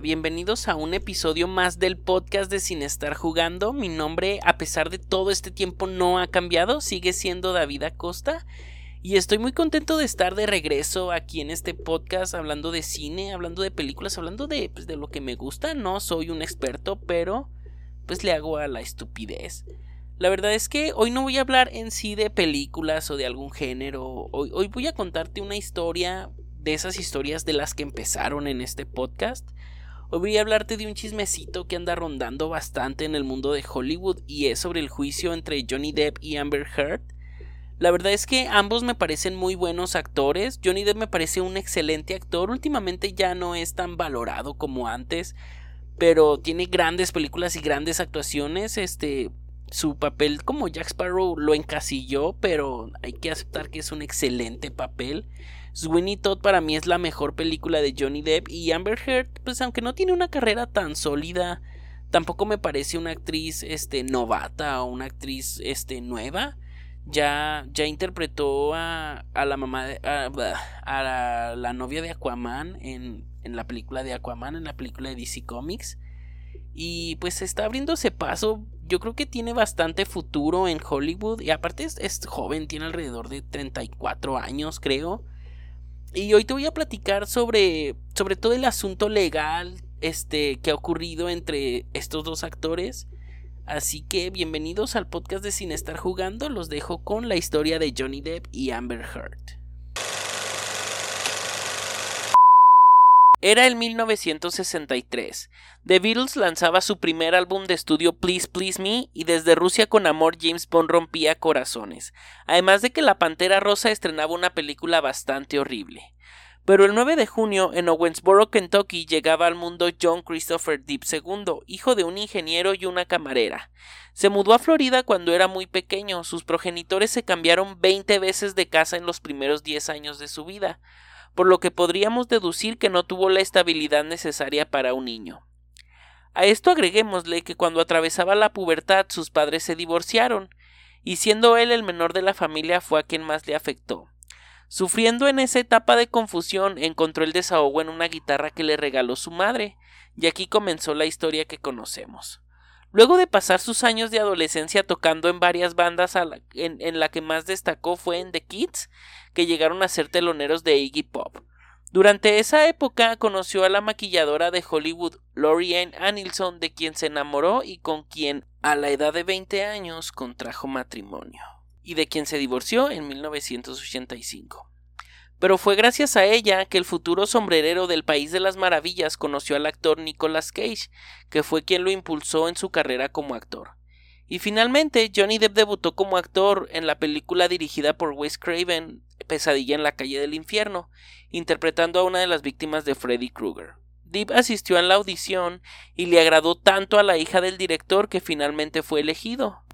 Bienvenidos a un episodio más del podcast de Sin estar jugando. Mi nombre, a pesar de todo este tiempo, no ha cambiado, sigue siendo David Acosta. Y estoy muy contento de estar de regreso aquí en este podcast hablando de cine, hablando de películas, hablando de, pues, de lo que me gusta. No soy un experto, pero pues le hago a la estupidez. La verdad es que hoy no voy a hablar en sí de películas o de algún género. Hoy, hoy voy a contarte una historia de esas historias de las que empezaron en este podcast. Hoy hablarte de un chismecito que anda rondando bastante en el mundo de Hollywood y es sobre el juicio entre Johnny Depp y Amber Heard. La verdad es que ambos me parecen muy buenos actores. Johnny Depp me parece un excelente actor. Últimamente ya no es tan valorado como antes, pero tiene grandes películas y grandes actuaciones. Este, su papel como Jack Sparrow lo encasilló, pero hay que aceptar que es un excelente papel. Sweeney Todd para mí es la mejor película de Johnny Depp y Amber Heard, pues aunque no tiene una carrera tan sólida, tampoco me parece una actriz este novata o una actriz este nueva. Ya, ya interpretó a, a la mamá de, a, a la, novia de Aquaman en, en la película de Aquaman, en la película de DC Comics. Y pues está abriéndose paso. Yo creo que tiene bastante futuro en Hollywood. Y aparte es, joven, tiene alrededor de 34 años, creo. Y hoy te voy a platicar sobre, sobre todo el asunto legal este, que ha ocurrido entre estos dos actores. Así que bienvenidos al podcast de Sin Estar Jugando. Los dejo con la historia de Johnny Depp y Amber Heard. Era el 1963. The Beatles lanzaba su primer álbum de estudio Please Please Me y desde Rusia con amor James Bond rompía corazones, además de que La Pantera Rosa estrenaba una película bastante horrible. Pero el 9 de junio en Owensboro, Kentucky, llegaba al mundo John Christopher Deep II, hijo de un ingeniero y una camarera. Se mudó a Florida cuando era muy pequeño, sus progenitores se cambiaron 20 veces de casa en los primeros 10 años de su vida por lo que podríamos deducir que no tuvo la estabilidad necesaria para un niño. A esto agreguémosle que cuando atravesaba la pubertad sus padres se divorciaron, y siendo él el menor de la familia fue a quien más le afectó. Sufriendo en esa etapa de confusión, encontró el desahogo en una guitarra que le regaló su madre, y aquí comenzó la historia que conocemos. Luego de pasar sus años de adolescencia tocando en varias bandas en, la que más destacó fue en The Kids, que llegaron a ser teloneros de Iggy Pop. Durante esa época conoció a la maquilladora de Hollywood Lori Ann Anilson, de quien se enamoró y con quien a la edad de 20 años contrajo matrimonio, y de quien se divorció en 1985 pero fue gracias a ella que el futuro sombrerero del País de las Maravillas conoció al actor Nicolas Cage, que fue quien lo impulsó en su carrera como actor. Y finalmente, Johnny Depp debutó como actor en la película dirigida por Wes Craven, Pesadilla en la calle del infierno, interpretando a una de las víctimas de Freddy Krueger. Depp asistió a la audición y le agradó tanto a la hija del director que finalmente fue elegido.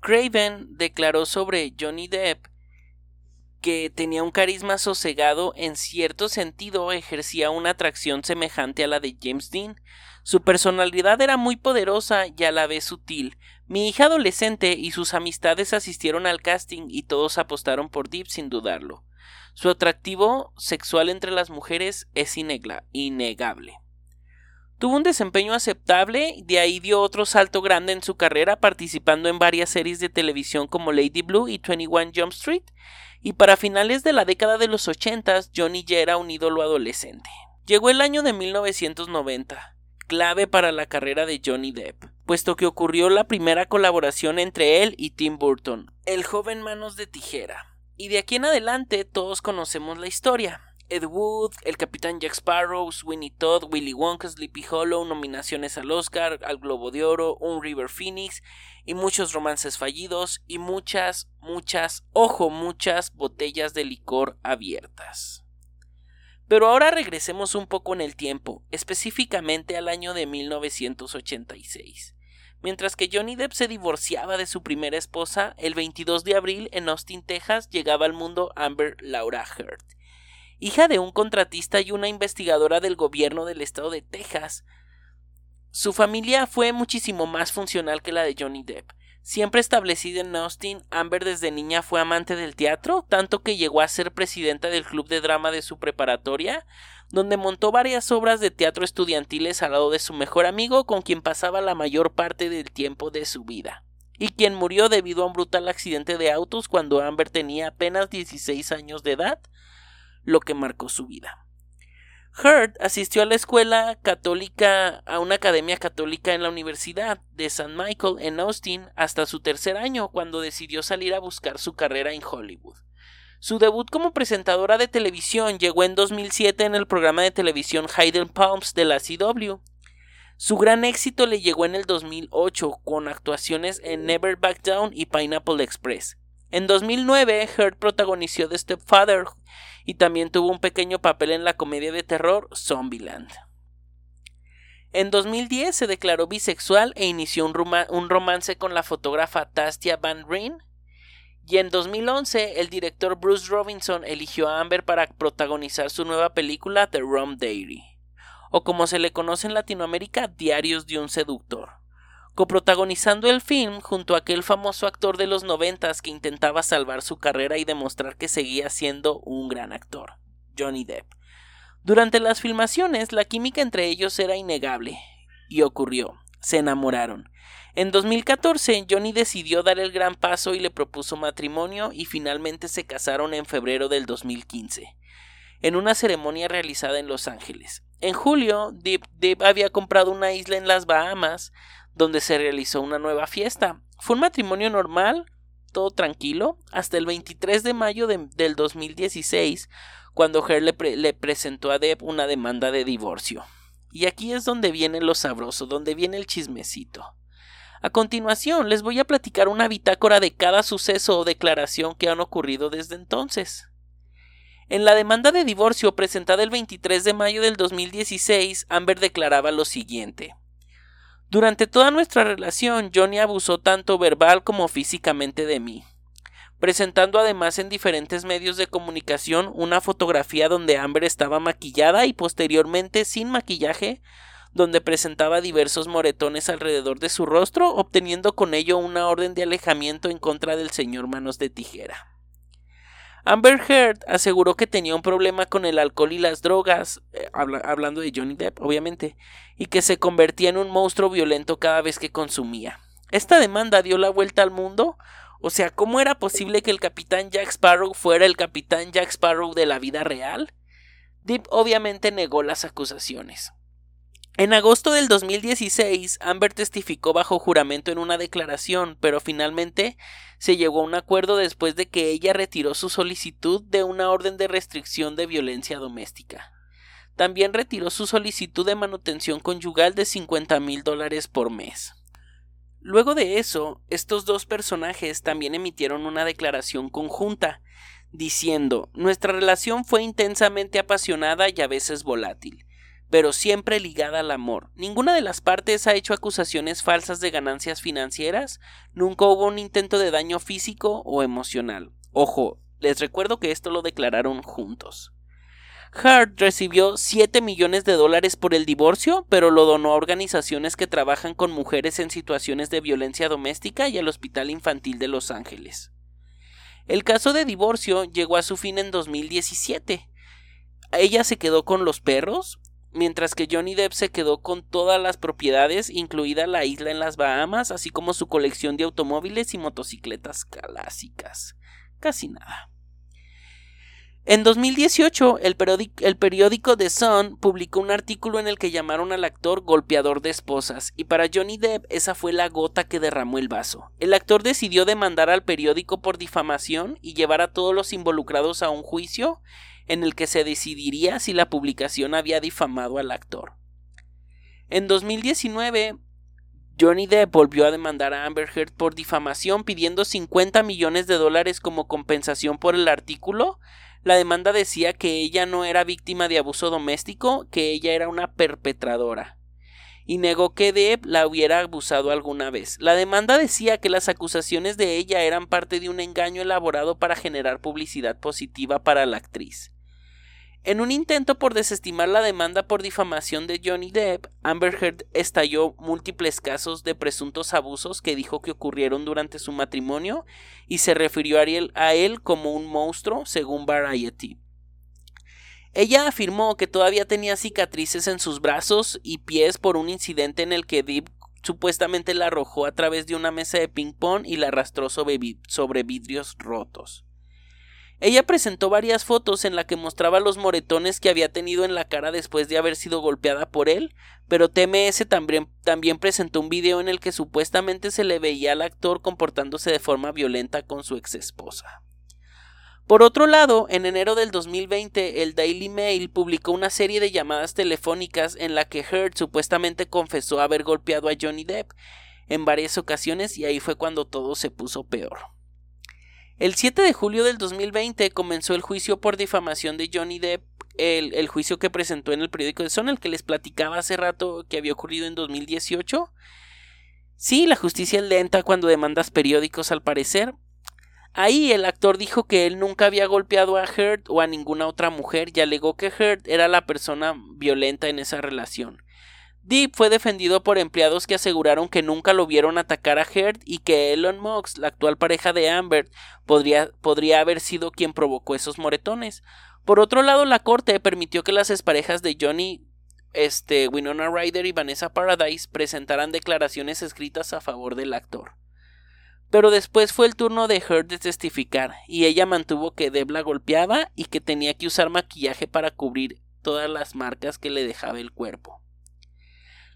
Craven declaró sobre Johnny Depp que tenía un carisma sosegado, en cierto sentido ejercía una atracción semejante a la de James Dean. Su personalidad era muy poderosa y a la vez sutil. Mi hija adolescente y sus amistades asistieron al casting y todos apostaron por Deep sin dudarlo. Su atractivo sexual entre las mujeres es innegable. Tuvo un desempeño aceptable, de ahí dio otro salto grande en su carrera participando en varias series de televisión como Lady Blue y 21 Jump Street, y para finales de la década de los 80 Johnny ya era un ídolo adolescente. Llegó el año de 1990, clave para la carrera de Johnny Depp, puesto que ocurrió la primera colaboración entre él y Tim Burton, el joven manos de tijera. Y de aquí en adelante todos conocemos la historia. Ed Wood, el Capitán Jack Sparrow, Sweeney Todd, Willy Wonka, Sleepy Hollow, nominaciones al Oscar, al Globo de Oro, un River Phoenix y muchos romances fallidos y muchas, muchas, ojo, muchas botellas de licor abiertas. Pero ahora regresemos un poco en el tiempo, específicamente al año de 1986. Mientras que Johnny Depp se divorciaba de su primera esposa, el 22 de abril en Austin, Texas, llegaba al mundo Amber Laura Heard hija de un contratista y una investigadora del gobierno del estado de Texas. Su familia fue muchísimo más funcional que la de Johnny Depp. Siempre establecida en Austin, Amber desde niña fue amante del teatro, tanto que llegó a ser presidenta del club de drama de su preparatoria, donde montó varias obras de teatro estudiantiles al lado de su mejor amigo con quien pasaba la mayor parte del tiempo de su vida, y quien murió debido a un brutal accidente de autos cuando Amber tenía apenas 16 años de edad, lo que marcó su vida. Heard asistió a la escuela católica, a una academia católica en la Universidad de St. Michael en Austin hasta su tercer año, cuando decidió salir a buscar su carrera en Hollywood. Su debut como presentadora de televisión llegó en 2007 en el programa de televisión Hidden Palms de la CW. Su gran éxito le llegó en el 2008 con actuaciones en Never Back Down y Pineapple Express. En 2009, Heard protagonizó The Stepfather y también tuvo un pequeño papel en la comedia de terror Zombieland. En 2010 se declaró bisexual e inició un, un romance con la fotógrafa Tastia Van Ryn, y en 2011, el director Bruce Robinson eligió a Amber para protagonizar su nueva película The Rum Diary, o como se le conoce en Latinoamérica, Diarios de un seductor, coprotagonizando el film junto a aquel famoso actor de los noventas que intentaba salvar su carrera y demostrar que seguía siendo un gran actor, Johnny Depp. Durante las filmaciones, la química entre ellos era innegable, y ocurrió, se enamoraron, en 2014, Johnny decidió dar el gran paso y le propuso matrimonio y finalmente se casaron en febrero del 2015, en una ceremonia realizada en Los Ángeles. En julio, Deep, había comprado una isla en las Bahamas, donde se realizó una nueva fiesta. Fue un matrimonio normal, todo tranquilo, hasta el 23 de mayo del 2016, cuando Her le, le presentó a Deb una demanda de divorcio. Y aquí es donde viene lo sabroso, donde viene el chismecito. A continuación les voy a platicar una bitácora de cada suceso o declaración que han ocurrido desde entonces. En la demanda de divorcio presentada el 23 de mayo del 2016, Amber declaraba lo siguiente. Durante toda nuestra relación, Johnny abusó tanto verbal como físicamente de mí, presentando además en diferentes medios de comunicación una fotografía donde Amber estaba maquillada y posteriormente sin maquillaje, donde presentaba diversos moretones alrededor de su rostro, obteniendo con ello una orden de alejamiento en contra del señor Manos de Tijera. Amber Heard aseguró que tenía un problema con el alcohol y las drogas, eh, hablando de Johnny Depp, obviamente, y que se convertía en un monstruo violento cada vez que consumía. Esta demanda dio la vuelta al mundo. O sea, ¿cómo era posible que el capitán Jack Sparrow fuera el capitán Jack Sparrow de la vida real? Depp obviamente negó las acusaciones. En agosto del 2016, Amber testificó bajo juramento en una declaración, pero finalmente se llegó a un acuerdo después de que ella retiró su solicitud de una orden de restricción de violencia doméstica. También retiró su solicitud de manutención conyugal de 50 mil dólares por mes. Luego de eso, estos dos personajes también emitieron una declaración conjunta, diciendo Nuestra relación fue intensamente apasionada y a veces volátil pero siempre ligada al amor. Ninguna de las partes ha hecho acusaciones falsas de ganancias financieras, nunca hubo un intento de daño físico o emocional. Ojo, les recuerdo que esto lo declararon juntos. Hart recibió 7 millones de dólares por el divorcio, pero lo donó a organizaciones que trabajan con mujeres en situaciones de violencia doméstica y al Hospital Infantil de Los Ángeles. El caso de divorcio llegó a su fin en 2017. Ella se quedó con los perros, mientras que Johnny Depp se quedó con todas las propiedades, incluida la isla en las Bahamas, así como su colección de automóviles y motocicletas clásicas. Casi nada. En 2018, el, periódico The Sun publicó un artículo en el que llamaron al actor golpeador de esposas, y para Johnny Depp esa fue la gota que derramó el vaso. El actor decidió demandar al periódico por difamación y llevar a todos los involucrados a un juicio en el que se decidiría si la publicación había difamado al actor. En 2019, Johnny Depp volvió a demandar a Amber Heard por difamación pidiendo 50 millones de dólares como compensación por el artículo. La demanda decía que ella no era víctima de abuso doméstico, que ella era una perpetradora y negó que Depp la hubiera abusado alguna vez. La demanda decía que las acusaciones de ella eran parte de un engaño elaborado para generar publicidad positiva para la actriz. En un intento por desestimar la demanda por difamación de Johnny Depp, Amber Heard estalló múltiples casos de presuntos abusos que dijo que ocurrieron durante su matrimonio y se refirió a él como un monstruo, según Variety. Ella afirmó que todavía tenía cicatrices en sus brazos y pies por un incidente en el que Depp supuestamente la arrojó a través de una mesa de ping pong y la arrastró sobre, vidrios rotos. Ella presentó varias fotos en las que mostraba los moretones que había tenido en la cara después de haber sido golpeada por él, pero TMS también, también, presentó un video en el que supuestamente se le veía al actor comportándose de forma violenta con su ex esposa. Por otro lado, en enero del 2020, el Daily Mail publicó una serie de llamadas telefónicas en la que Heard supuestamente confesó haber golpeado a Johnny Depp en varias ocasiones y ahí fue cuando todo se puso peor. El 7 de julio del 2020 comenzó el juicio por difamación de Johnny Depp, el, juicio que presentó en el periódico de Son, el que les platicaba hace rato que había ocurrido en 2018. Sí, la justicia es lenta cuando demandas periódicos al parecer, Ahí el actor dijo que él nunca había golpeado a Heard o a ninguna otra mujer y alegó que Heard era la persona violenta en esa relación. Deep fue defendido por empleados que aseguraron que nunca lo vieron atacar a Heard y que Elon Musk, la actual pareja de Amber, podría, podría haber sido quien provocó esos moretones. Por otro lado, la corte permitió que las exparejas de Johnny este, Winona Ryder y Vanessa Paradise presentaran declaraciones escritas a favor del actor. Pero después fue el turno de Heard de testificar, y ella mantuvo que Deb la golpeaba y que tenía que usar maquillaje para cubrir todas las marcas que le dejaba el cuerpo.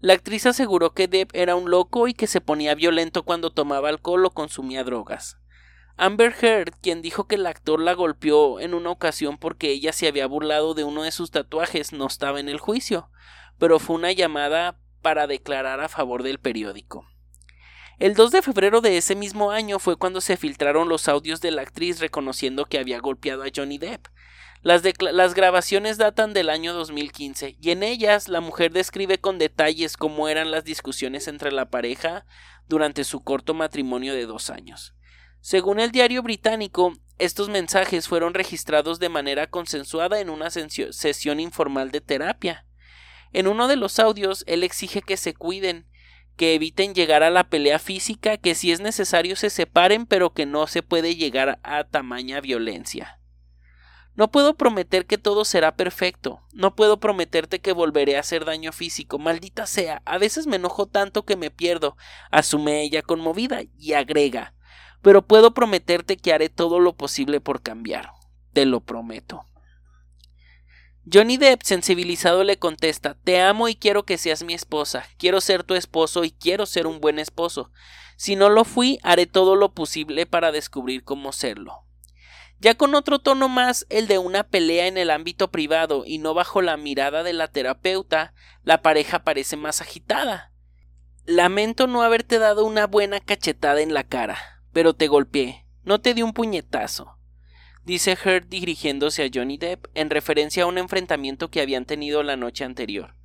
La actriz aseguró que Deb era un loco y que se ponía violento cuando tomaba alcohol o consumía drogas. Amber Heard, quien dijo que el actor la golpeó en una ocasión porque ella se había burlado de uno de sus tatuajes, no estaba en el juicio, pero fue una llamada para declarar a favor del periódico. El 2 de febrero de ese mismo año fue cuando se filtraron los audios de la actriz reconociendo que había golpeado a Johnny Depp. Las, grabaciones datan del año 2015 y en ellas la mujer describe con detalles cómo eran las discusiones entre la pareja durante su corto matrimonio de dos años. Según el diario británico, estos mensajes fueron registrados de manera consensuada en una sesión informal de terapia. En uno de los audios, él exige que se cuiden que eviten llegar a la pelea física, que si es necesario se separen, pero que no se puede llegar a tamaña violencia. No puedo prometer que todo será perfecto, no puedo prometerte que volveré a hacer daño físico, maldita sea, a veces me enojo tanto que me pierdo, asume ella conmovida y agrega, pero puedo prometerte que haré todo lo posible por cambiar, te lo prometo. Johnny Depp, sensibilizado, le contesta Te amo y quiero que seas mi esposa, quiero ser tu esposo y quiero ser un buen esposo. Si no lo fui, haré todo lo posible para descubrir cómo serlo. Ya con otro tono más, el de una pelea en el ámbito privado y no bajo la mirada de la terapeuta, la pareja parece más agitada. Lamento no haberte dado una buena cachetada en la cara, pero te golpeé, no te di un puñetazo dice Heard dirigiéndose a Johnny Depp en referencia a un enfrentamiento que habían tenido la noche anterior.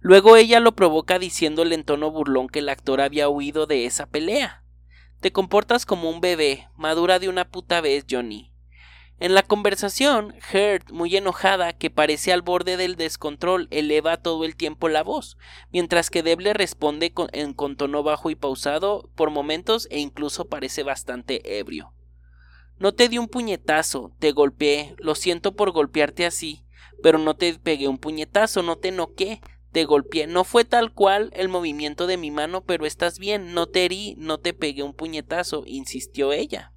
Luego ella lo provoca diciéndole en tono burlón que el actor había huido de esa pelea. Te comportas como un bebé, madura de una puta vez, Johnny. En la conversación, Heard, muy enojada, que parece al borde del descontrol, eleva todo el tiempo la voz, mientras que Deb le responde con, con tono bajo y pausado por momentos e incluso parece bastante ebrio. No te di un puñetazo, te golpeé, lo siento por golpearte así, pero no te pegué un puñetazo, no te noqué, te golpeé. No fue tal cual el movimiento de mi mano, pero estás bien, no te herí, no te pegué un puñetazo, insistió ella.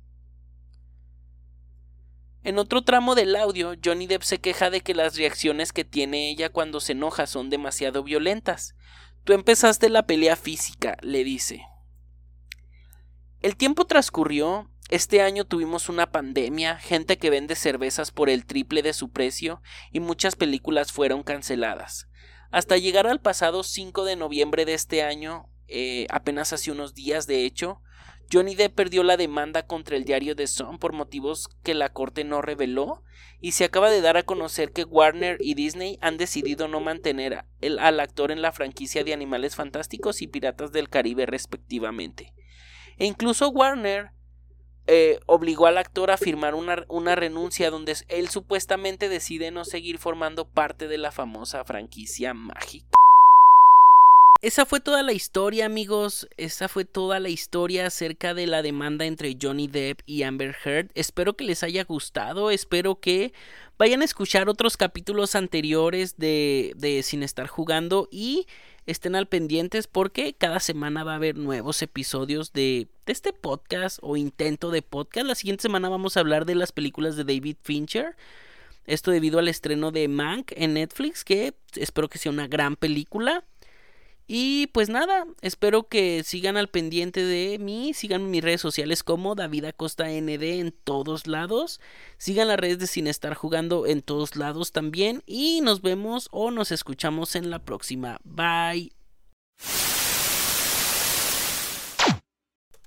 En otro tramo del audio, Johnny Depp se queja de que las reacciones que tiene ella cuando se enoja son demasiado violentas. Tú empezaste la pelea física, le dice. El tiempo transcurrió este año tuvimos una pandemia, gente que vende cervezas por el triple de su precio y muchas películas fueron canceladas. Hasta llegar al pasado 5 de noviembre de este año, eh, apenas hace unos días de hecho, Johnny Depp perdió la demanda contra el diario The Sun por motivos que la corte no reveló y se acaba de dar a conocer que Warner y Disney han decidido no mantener al actor en la franquicia de Animales Fantásticos y Piratas del Caribe respectivamente. E incluso Warner eh, obligó al actor a firmar una, una, renuncia donde él supuestamente decide no seguir formando parte de la famosa franquicia mágica. Esa fue toda la historia, amigos. Esa fue toda la historia acerca de la demanda entre Johnny Depp y Amber Heard. Espero que les haya gustado. Espero que vayan a escuchar otros capítulos anteriores de, de Sin estar jugando y estén al pendientes porque cada semana va a haber nuevos episodios de, de este podcast o intento de podcast. La siguiente semana vamos a hablar de las películas de David Fincher. Esto debido al estreno de Mank en Netflix, que espero que sea una gran película. Y pues nada, espero que sigan al pendiente de mí, sigan mis redes sociales como David Acosta ND en todos lados, sigan las redes de Sin Estar Jugando en todos lados también y nos vemos o nos escuchamos en la próxima. Bye.